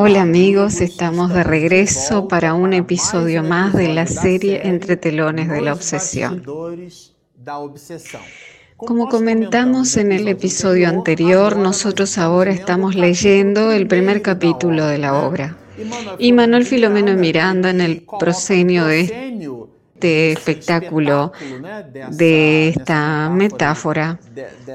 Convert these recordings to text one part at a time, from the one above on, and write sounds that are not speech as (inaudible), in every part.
Hola amigos, estamos de regreso para un episodio más de la serie Entre telones de la obsesión. Como comentamos en el episodio anterior, nosotros ahora estamos leyendo el primer capítulo de la obra. Y Manuel Filomeno Miranda en el prosenio de este espectáculo, de esta metáfora,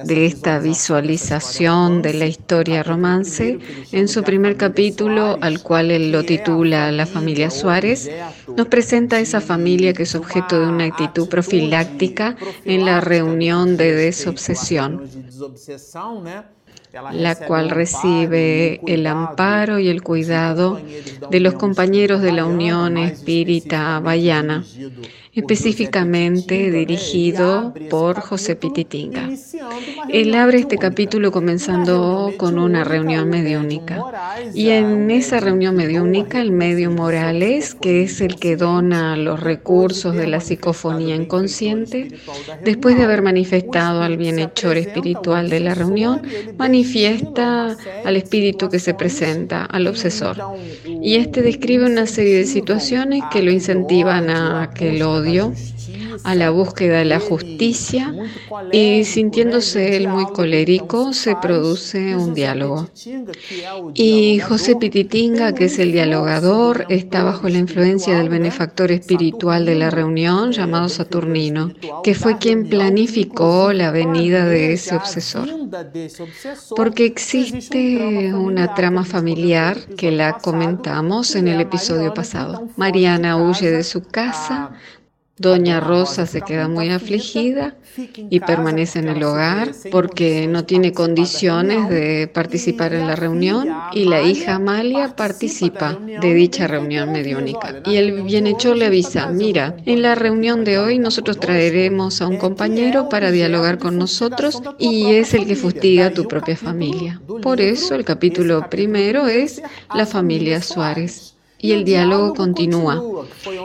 de esta visualización de la historia romance, en su primer capítulo, al cual él lo titula La familia Suárez, nos presenta a esa familia que es objeto de una actitud profiláctica en la reunión de desobsesión la cual recibe el amparo y el cuidado de los compañeros de la Unión Espírita Bayana específicamente dirigido por José Pititinga. Él abre este capítulo comenzando con una reunión mediúnica. Y en esa reunión mediúnica, el medio Morales, que es el que dona los recursos de la psicofonía inconsciente, después de haber manifestado al bienhechor espiritual de la reunión, manifiesta al espíritu que se presenta, al obsesor. Y este describe una serie de situaciones que lo incentivan a que lo a la búsqueda de la justicia y sintiéndose él muy colérico se produce un diálogo. Y José Pititinga, que es el dialogador, está bajo la influencia del benefactor espiritual de la reunión llamado Saturnino, que fue quien planificó la venida de ese obsesor. Porque existe una trama familiar que la comentamos en el episodio pasado. Mariana huye de su casa, Doña Rosa se queda muy afligida y permanece en el hogar porque no tiene condiciones de participar en la reunión y la hija Amalia participa de dicha reunión mediúnica. Y el bienhechor le avisa, mira, en la reunión de hoy nosotros traeremos a un compañero para dialogar con nosotros y es el que fustiga a tu propia familia. Por eso el capítulo primero es la familia Suárez y el diálogo continúa,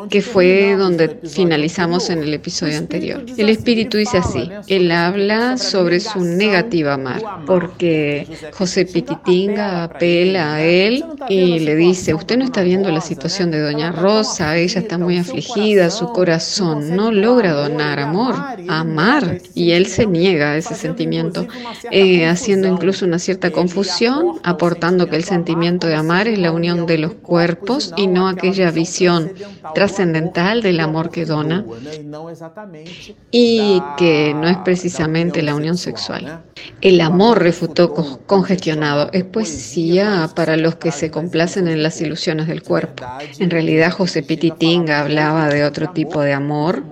que fue donde finalizamos en el episodio anterior. El espíritu dice así, él habla sobre su negativa amar, porque José Pititinga apela a él y le dice, usted no está viendo la situación de Doña Rosa, ella está muy afligida, su corazón no logra donar amor, amar, y él se niega a ese sentimiento, eh, haciendo incluso una cierta confusión, aportando que el sentimiento de amar es la unión de los cuerpos y no aquella visión trascendental del amor que dona y que no es precisamente la unión sexual. El amor refutó congestionado es poesía para los que se complacen en las ilusiones del cuerpo. En realidad José Pititinga hablaba de otro tipo de amor,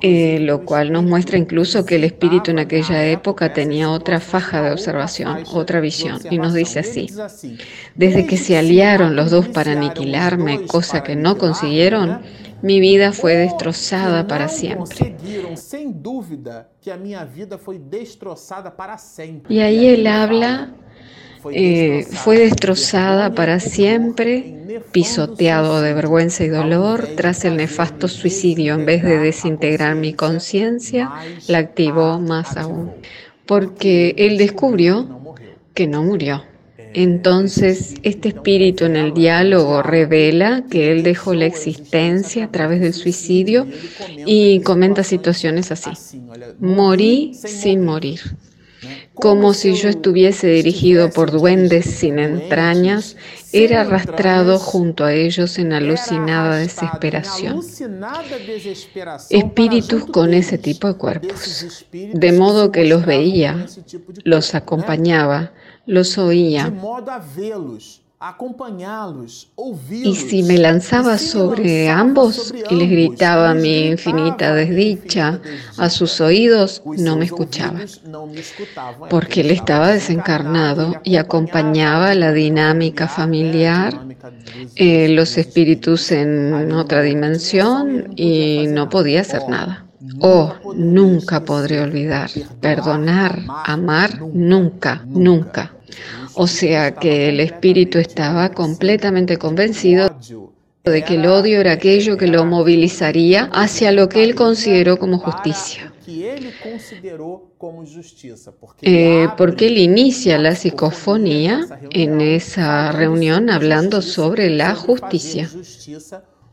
eh, lo cual nos muestra incluso que el espíritu en aquella época tenía otra faja de observación, otra visión, y nos dice así, desde que se aliaron los dos para aniquilar cosa que no consiguieron, mi vida fue destrozada para siempre. Y ahí él habla, eh, fue destrozada para siempre, pisoteado de vergüenza y dolor, tras el nefasto suicidio, en vez de desintegrar mi conciencia, la activó más aún. Porque él descubrió que no murió. Entonces, este espíritu en el diálogo revela que él dejó la existencia a través del suicidio y comenta situaciones así. Morí sin morir. Como si yo estuviese dirigido por duendes sin entrañas, era arrastrado junto a ellos en alucinada desesperación. Espíritus con ese tipo de cuerpos. De modo que los veía, los acompañaba, los oía. Y si me lanzaba sobre ambos y les gritaba mi infinita desdicha a sus oídos, no me escuchaba, porque él estaba desencarnado y acompañaba la dinámica familiar, eh, los espíritus en otra dimensión y no podía hacer nada. Oh, nunca podré olvidar, perdonar, amar, nunca, nunca. O sea que el espíritu estaba completamente convencido de que el odio era aquello que lo movilizaría hacia lo que él consideró como justicia. Eh, porque él inicia la psicofonía en esa reunión hablando sobre la justicia,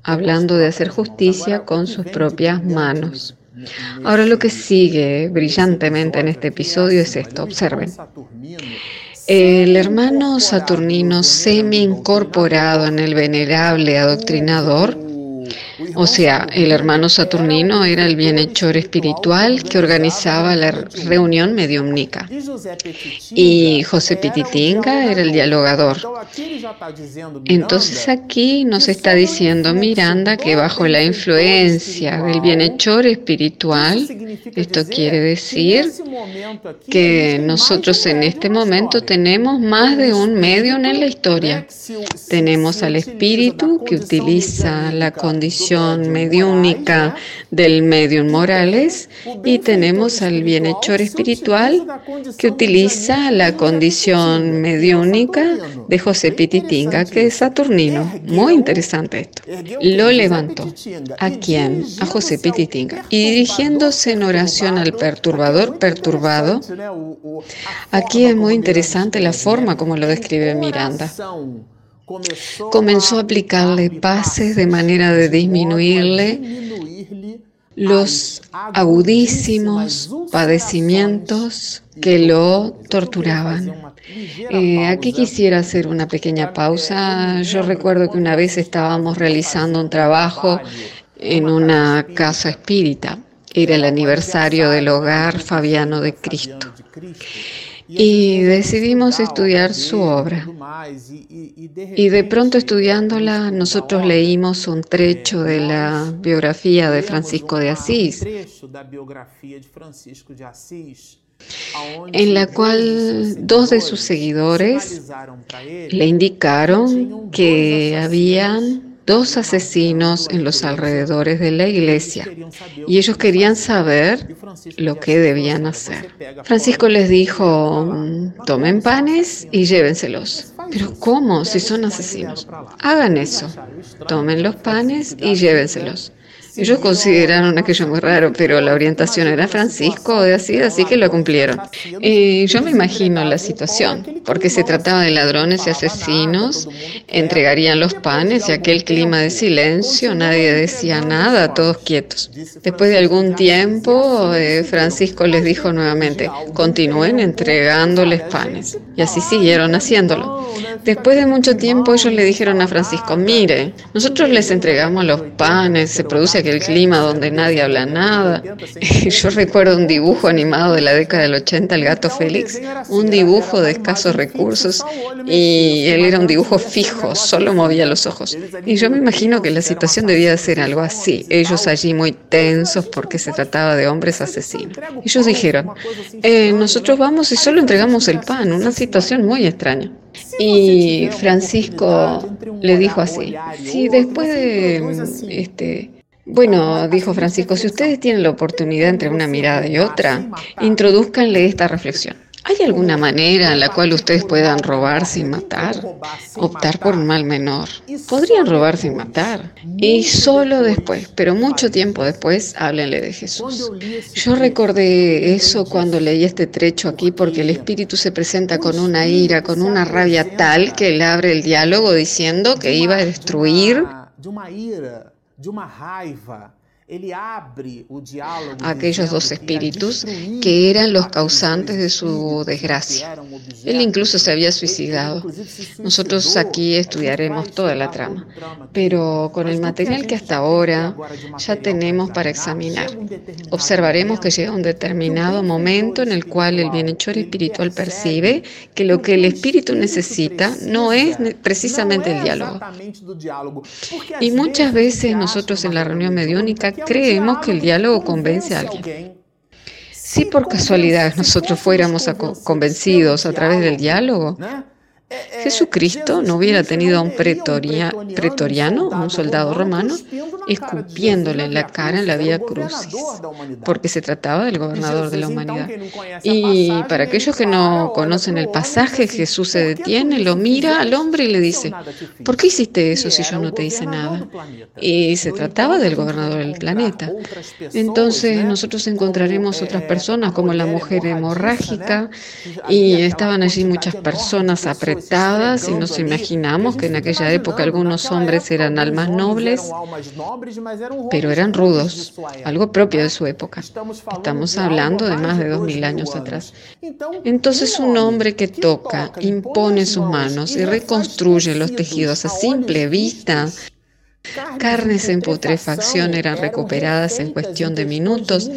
hablando de hacer justicia con sus propias manos. Ahora lo que sigue brillantemente en este episodio es esto, observen. El hermano Saturnino semi incorporado en el venerable adoctrinador o sea, el hermano Saturnino era el bienhechor espiritual que organizaba la reunión mediumnica. Y José Pititinga era el dialogador. Entonces aquí nos está diciendo Miranda que bajo la influencia del bienhechor espiritual, esto quiere decir que nosotros en este momento tenemos más de un medio en la historia. Tenemos al espíritu que utiliza la condición mediúnica del medium Morales y tenemos al bienhechor espiritual que utiliza la condición mediúnica de José Pititinga, que es Saturnino. Muy interesante esto. Lo levantó. ¿A quién? A José Pititinga. Y dirigiéndose en oración al perturbador perturbado, aquí es muy interesante la forma como lo describe Miranda comenzó a aplicarle pases de manera de disminuirle los agudísimos padecimientos que lo torturaban. Eh, aquí quisiera hacer una pequeña pausa. Yo recuerdo que una vez estábamos realizando un trabajo en una casa espírita. Era el aniversario del hogar Fabiano de Cristo y decidimos estudiar su obra. Y de pronto estudiándola, nosotros leímos un trecho de la biografía de Francisco de Asís, en la cual dos de sus seguidores le indicaron que habían dos asesinos en los alrededores de la iglesia y ellos querían saber lo que debían hacer. Francisco les dijo, tomen panes y llévenselos. Pero ¿cómo si son asesinos? Hagan eso. Tomen los panes y llévenselos. Ellos consideraron aquello muy raro, pero la orientación era Francisco de así, así que lo cumplieron. Y yo me imagino la situación, porque se trataba de ladrones y asesinos, entregarían los panes y aquel clima de silencio, nadie decía nada, todos quietos. Después de algún tiempo, eh, Francisco les dijo nuevamente, continúen entregándoles panes. Y así siguieron haciéndolo. Después de mucho tiempo ellos le dijeron a Francisco, mire, nosotros les entregamos los panes, se produce aquel clima donde nadie habla nada. (laughs) Yo recuerdo un dibujo animado de la década del 80, el gato Félix, un dibujo de escasos recursos y él era un dibujo fijo, solo movía los ojos. Y yo me imagino que la situación debía de ser algo así, ellos allí muy tensos porque se trataba de hombres asesinos. Ellos dijeron, eh, nosotros vamos y solo entregamos el pan, una situación muy extraña. Y Francisco le dijo así, si después de este, bueno, dijo Francisco, si ustedes tienen la oportunidad entre una mirada y otra, introduzcanle esta reflexión. ¿Hay alguna manera en la cual ustedes puedan robar sin matar? Optar por un mal menor. Podrían robar sin matar. Y solo después, pero mucho tiempo después, háblenle de Jesús. Yo recordé eso cuando leí este trecho aquí porque el Espíritu se presenta con una ira, con una rabia tal que él abre el diálogo diciendo que iba a destruir de uma raiva, aquellos dos espíritus que eran los causantes de su desgracia. Él incluso se había suicidado. Nosotros aquí estudiaremos toda la trama, pero con el material que hasta ahora ya tenemos para examinar, observaremos que llega un determinado momento en el cual el bienhechor espiritual percibe que lo que el espíritu necesita no es precisamente el diálogo. Y muchas veces nosotros en la reunión mediúnica creemos que el diálogo convence a alguien. Si por casualidad nosotros fuéramos convencidos a través del diálogo, Jesucristo no hubiera tenido a un pretoriano, un soldado romano, escupiéndole en la cara en la vía crucis, porque se trataba del gobernador de la humanidad. Y para aquellos que no conocen el pasaje, Jesús se detiene, lo mira al hombre y le dice, ¿por qué hiciste eso si yo no te hice nada? Y se trataba del gobernador del planeta. Entonces nosotros encontraremos otras personas como la mujer hemorrágica y estaban allí muchas personas apretadas y nos imaginamos que en aquella época algunos hombres eran almas nobles, pero eran rudos, algo propio de su época. Estamos hablando de más de dos mil años atrás. Entonces un hombre que toca, impone sus manos y reconstruye los tejidos a simple vista, Carnes en putrefacción eran recuperadas en cuestión de minutos.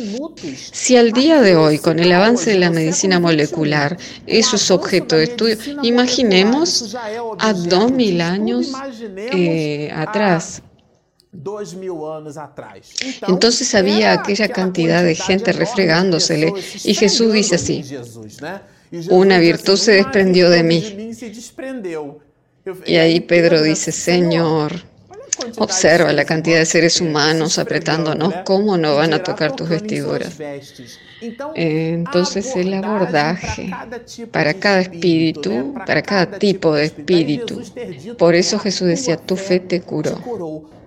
Si al día de hoy, con el avance de la medicina molecular, eso es objeto de estudio, imaginemos a dos mil años eh, atrás. Entonces había aquella cantidad de gente refregándosele y Jesús dice así, una virtud se desprendió de mí. Y ahí Pedro dice, Señor, Observa la cantidad de seres humanos apretándonos. ¿Cómo no van a tocar tus vestiduras? Entonces el abordaje para cada espíritu, para cada tipo de espíritu. Por eso Jesús decía, tu fe te curó.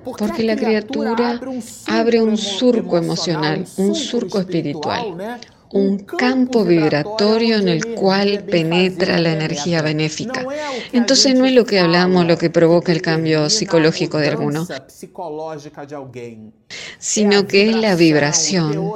Porque la criatura abre un surco emocional, un surco espiritual, un campo vibratorio en el cual penetra la energía benéfica. Entonces no es lo que hablamos lo que provoca el cambio psicológico de alguno, sino que es la vibración,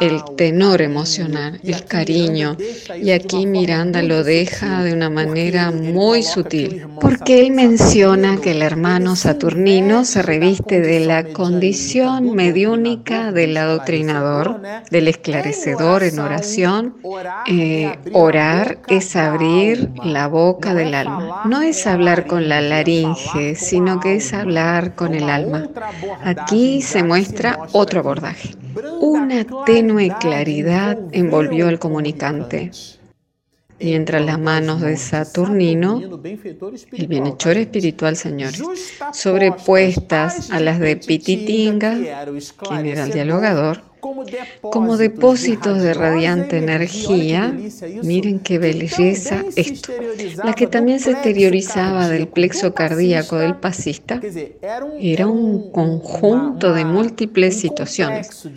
el tenor emocional, el cariño. Y aquí Miranda lo deja de una manera muy sutil, porque él menciona que el hermano Saturnino se reviste de la condición mediúnica del adoctrinador, del esclarecedor, en oración, eh, orar es abrir la boca del alma. No es hablar con la laringe, sino que es hablar con el alma. Aquí se muestra otro abordaje. Una tenue claridad envolvió al comunicante mientras las manos de Saturnino, el bienhechor espiritual, señores, sobrepuestas a las de Pititinga, quien era el dialogador, como depósitos de radiante energía, miren qué belleza esto, la que también se exteriorizaba del plexo cardíaco del pasista, era un conjunto de múltiples situaciones.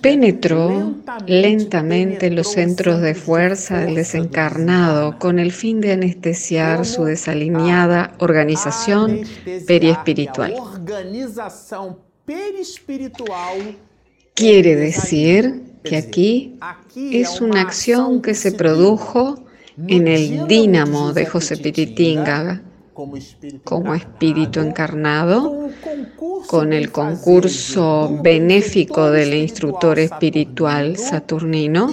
Penetró lentamente los centros de fuerza del desencarnado con el fin de anestesiar su desalineada organización periespiritual. Quiere decir que aquí es una acción que se produjo en el dínamo de José Pititinga como espíritu encarnado, con el concurso benéfico del instructor espiritual saturnino,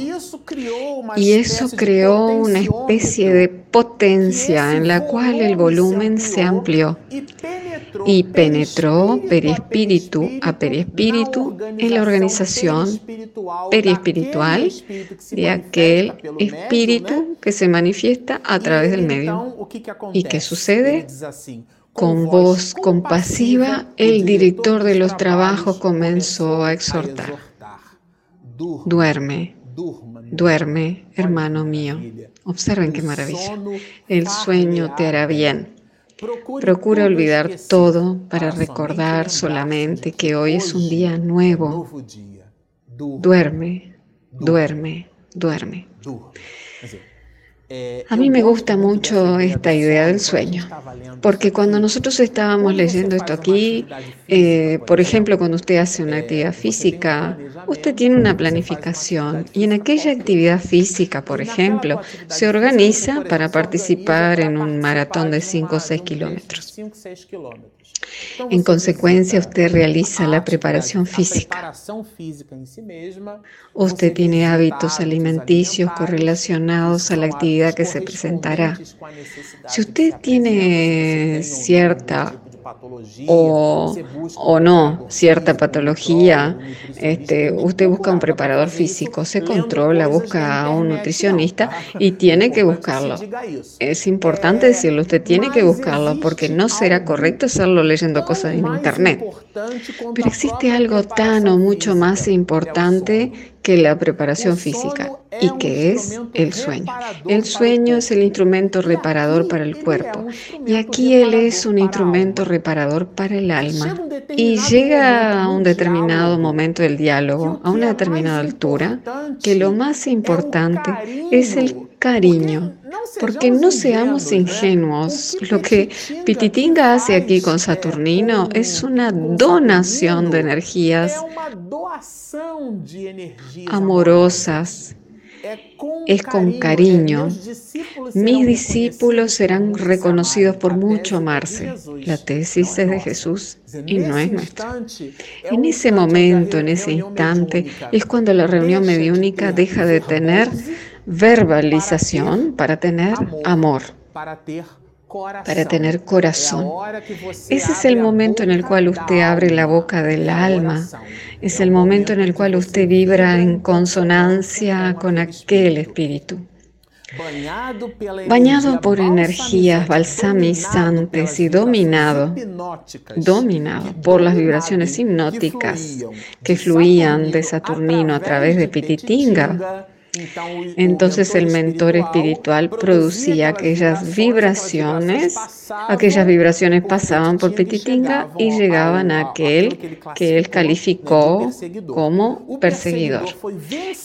y eso creó una especie de potencia en la cual el volumen se amplió y penetró perispíritu a perispíritu en la organización periespiritual de aquel espíritu que se manifiesta a través del medio. ¿Y qué sucede? Con voz compasiva, el director de los trabajos comenzó a exhortar. Duerme, duerme, hermano mío. Observen qué maravilla. El sueño te hará bien. Procura olvidar todo para recordar solamente que hoy es un día nuevo. Duerme, duerme, duerme. Eh, A mí me gusta mucho esta idea del sueño, porque cuando nosotros estábamos leyendo esto aquí, eh, por ejemplo, cuando usted hace una actividad física, usted tiene una planificación y en aquella actividad física, por ejemplo, se organiza para participar en un maratón de 5 o 6 kilómetros. En consecuencia, usted realiza la preparación física. Usted tiene hábitos alimenticios correlacionados a la actividad que se presentará. Si usted tiene cierta o, o no cierta patología, este, usted busca un preparador físico, se controla, busca a un nutricionista y tiene que buscarlo. Es importante decirlo, usted tiene que buscarlo porque no será correcto hacerlo leyendo cosas en internet. Pero existe algo tan o mucho más importante que la preparación física y que es el sueño. El sueño es el instrumento reparador para el cuerpo y aquí él es un instrumento reparador para el alma. Y llega a un determinado momento del diálogo, a una determinada altura, que lo más importante es el cariño, porque no seamos ingenuos. Lo que Pititinga hace aquí con Saturnino es una donación de energías amorosas es con cariño. Mis discípulos serán reconocidos por mucho amarse. La tesis es de Jesús y no es nuestra. En ese momento, en ese instante, es cuando la reunión mediúnica deja de tener verbalización para tener amor para tener corazón. Ese es el momento en el cual usted abre la boca del alma. Es el momento en el cual usted vibra en consonancia con aquel espíritu. Bañado por energías balsamizantes y dominado, dominado por las vibraciones hipnóticas que fluían de Saturnino a través de Pititinga, entonces el mentor espiritual producía aquellas vibraciones, aquellas vibraciones pasaban por Petitinga y llegaban a aquel que él calificó como perseguidor.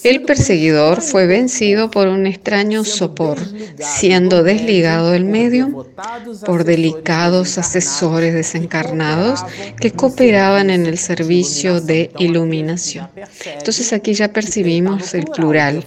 El perseguidor fue vencido por un extraño sopor, siendo desligado del medio por delicados asesores desencarnados que cooperaban en el servicio de iluminación. Entonces aquí ya percibimos el plural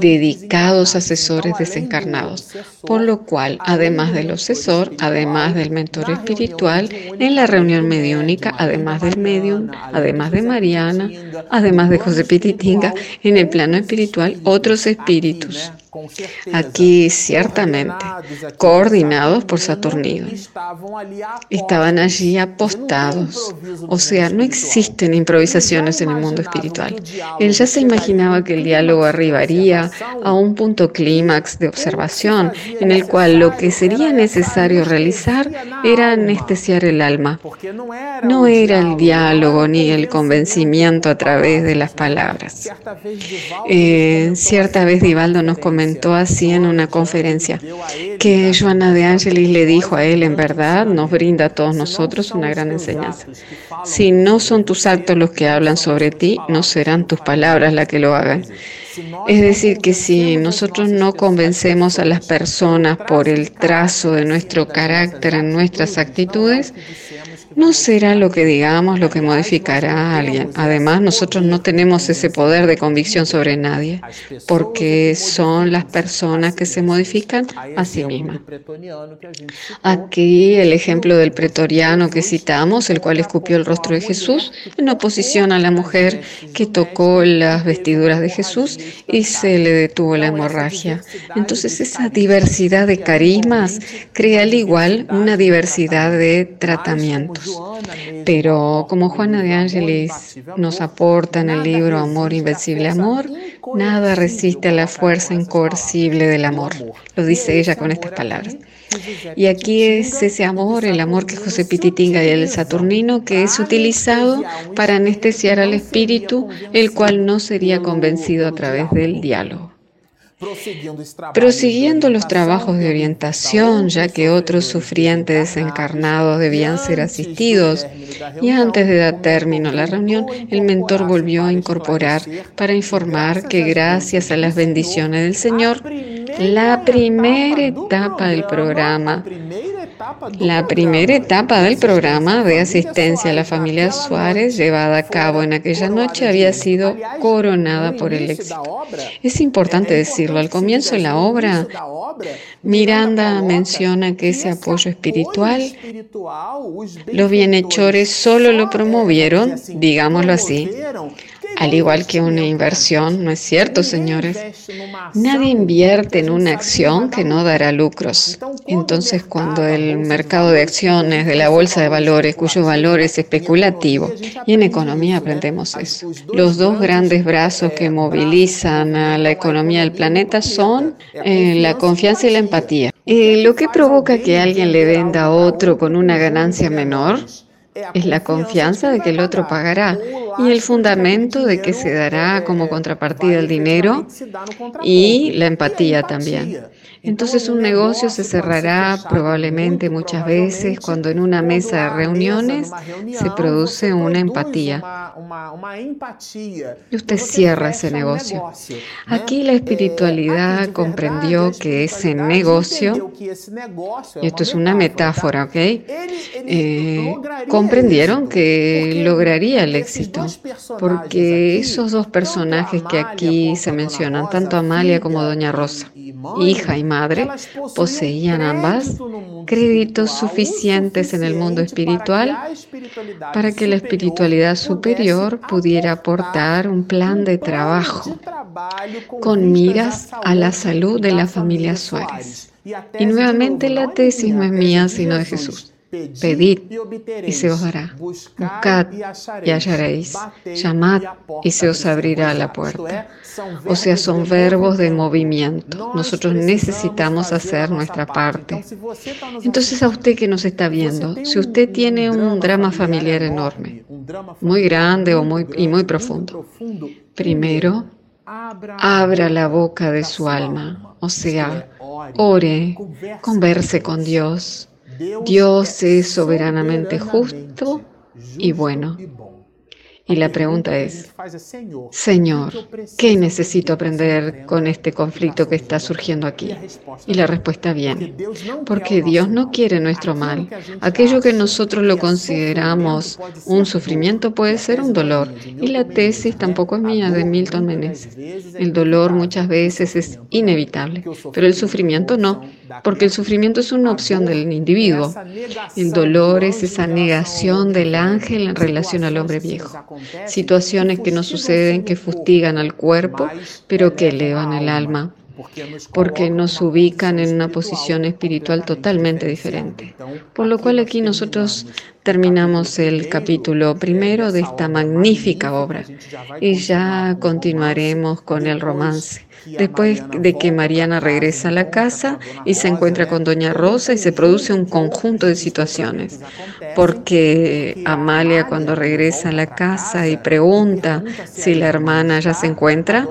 dedicados asesores desencarnados, por lo cual, además del asesor, además del mentor espiritual, en la reunión mediúnica, además del medium, además de Mariana, además de José Pititinga, en el plano espiritual, otros espíritus Aquí ciertamente, coordinados por Saturnino. Estaban allí apostados. O sea, no existen improvisaciones en el mundo espiritual. Él ya se imaginaba que el diálogo arribaría a un punto clímax de observación en el cual lo que sería necesario realizar era anestesiar el alma. No era el diálogo ni el convencimiento a través de las palabras. Eh, cierta vez Divaldo nos comentó así en una conferencia, que Joana de Angelis le dijo a él, en verdad, nos brinda a todos nosotros una gran enseñanza. Si no son tus actos los que hablan sobre ti, no serán tus palabras las que lo hagan. Es decir, que si nosotros no convencemos a las personas por el trazo de nuestro carácter en nuestras actitudes, no será lo que digamos lo que modificará a alguien. Además, nosotros no tenemos ese poder de convicción sobre nadie, porque son las personas que se modifican a sí mismas. Aquí el ejemplo del pretoriano que citamos, el cual escupió el rostro de Jesús, en oposición a la mujer que tocó las vestiduras de Jesús y se le detuvo la hemorragia. Entonces esa diversidad de carismas crea al igual una diversidad de tratamientos. Pero como Juana de Ángeles nos aporta en el libro Amor Invencible Amor, nada resiste a la fuerza incoercible del amor. Lo dice ella con estas palabras. Y aquí es ese amor, el amor que José Pititinga y el Saturnino, que es utilizado para anestesiar al espíritu, el cual no sería convencido a través del diálogo. Prosiguiendo los trabajos de orientación, ya que otros sufrientes desencarnados debían ser asistidos, y antes de dar término a la reunión, el mentor volvió a incorporar para informar que gracias a las bendiciones del Señor, la primera etapa del programa la primera etapa del programa de asistencia a la familia Suárez llevada a cabo en aquella noche había sido coronada por el éxito. Es importante decirlo, al comienzo de la obra, Miranda menciona que ese apoyo espiritual, los bienhechores solo lo promovieron, digámoslo así, Al igual que una inversión, ¿no es cierto, señores? Nadie invierte en una acción que no dará lucros. Entonces, cuando el mercado de acciones de la bolsa de valores, cuyo valor es especulativo, y en economía aprendemos eso, los dos grandes brazos que movilizan a la economía del planeta son eh, la confianza y la empatía. Lo que provoca que alguien le venda a otro con una ganancia menor es la confianza de que el otro pagará y el fundamento de que se dará como contrapartida el dinero y la empatía también. Entonces un negocio se cerrará probablemente muchas veces cuando en una mesa de reuniones se produce una empatía. Y usted cierra ese negocio. Aquí la espiritualidad comprendió que ese negocio, y esto es una metáfora, ¿ok? Eh, comprendieron que lograría el éxito, porque esos dos personajes que aquí se mencionan, tanto Amalia como Doña Rosa, hija y madre, poseían ambas créditos suficientes en el mundo espiritual para que la espiritualidad superior pudiera aportar un plan de trabajo con miras a la salud de la familia Suárez. Y nuevamente la tesis no es mía, sino de Jesús. Pedid y se os dará. Buscad y hallaréis. Llamad y se os abrirá la puerta. O sea, son verbos de movimiento. Nosotros necesitamos hacer nuestra parte. Entonces a usted que nos está viendo, si usted tiene un drama familiar enorme, muy grande o muy, y muy profundo, primero abra la boca de su alma, o sea, ore, converse con Dios Dios es soberanamente justo y bueno. Y la pregunta es, Señor, ¿qué necesito aprender con este conflicto que está surgiendo aquí? Y la respuesta viene, porque Dios no quiere nuestro mal. Aquello que nosotros lo consideramos un sufrimiento puede ser un dolor. Y la tesis tampoco es mía, de Milton Menezes. El dolor muchas veces es inevitable, pero el sufrimiento no, porque el sufrimiento es una opción del individuo. El dolor es esa negación del ángel en relación al hombre viejo situaciones que nos suceden que fustigan al cuerpo, pero que elevan el alma porque nos ubican en una posición espiritual totalmente diferente. Por lo cual aquí nosotros terminamos el capítulo primero de esta magnífica obra y ya continuaremos con el romance. Después de que Mariana regresa a la casa y se encuentra con Doña Rosa y se produce un conjunto de situaciones, porque Amalia cuando regresa a la casa y pregunta si la hermana ya se encuentra,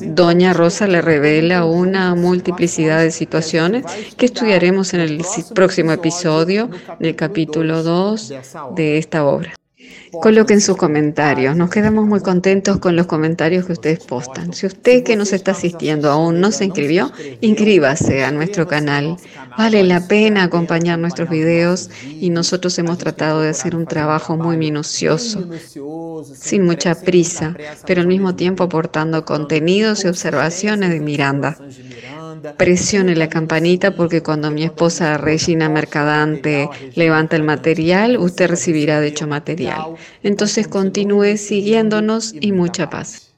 Doña Rosa le revela una multiplicidad de situaciones que estudiaremos en el próximo episodio del capítulo 2 de esta obra. Coloquen sus comentarios. Nos quedamos muy contentos con los comentarios que ustedes postan. Si usted que nos está asistiendo aún no se inscribió, inscríbase a nuestro canal. Vale la pena acompañar nuestros videos y nosotros hemos tratado de hacer un trabajo muy minucioso, sin mucha prisa, pero al mismo tiempo aportando contenidos y observaciones de Miranda. Presione la campanita porque cuando mi esposa Regina Mercadante levanta el material, usted recibirá dicho material. Entonces continúe siguiéndonos y mucha paz.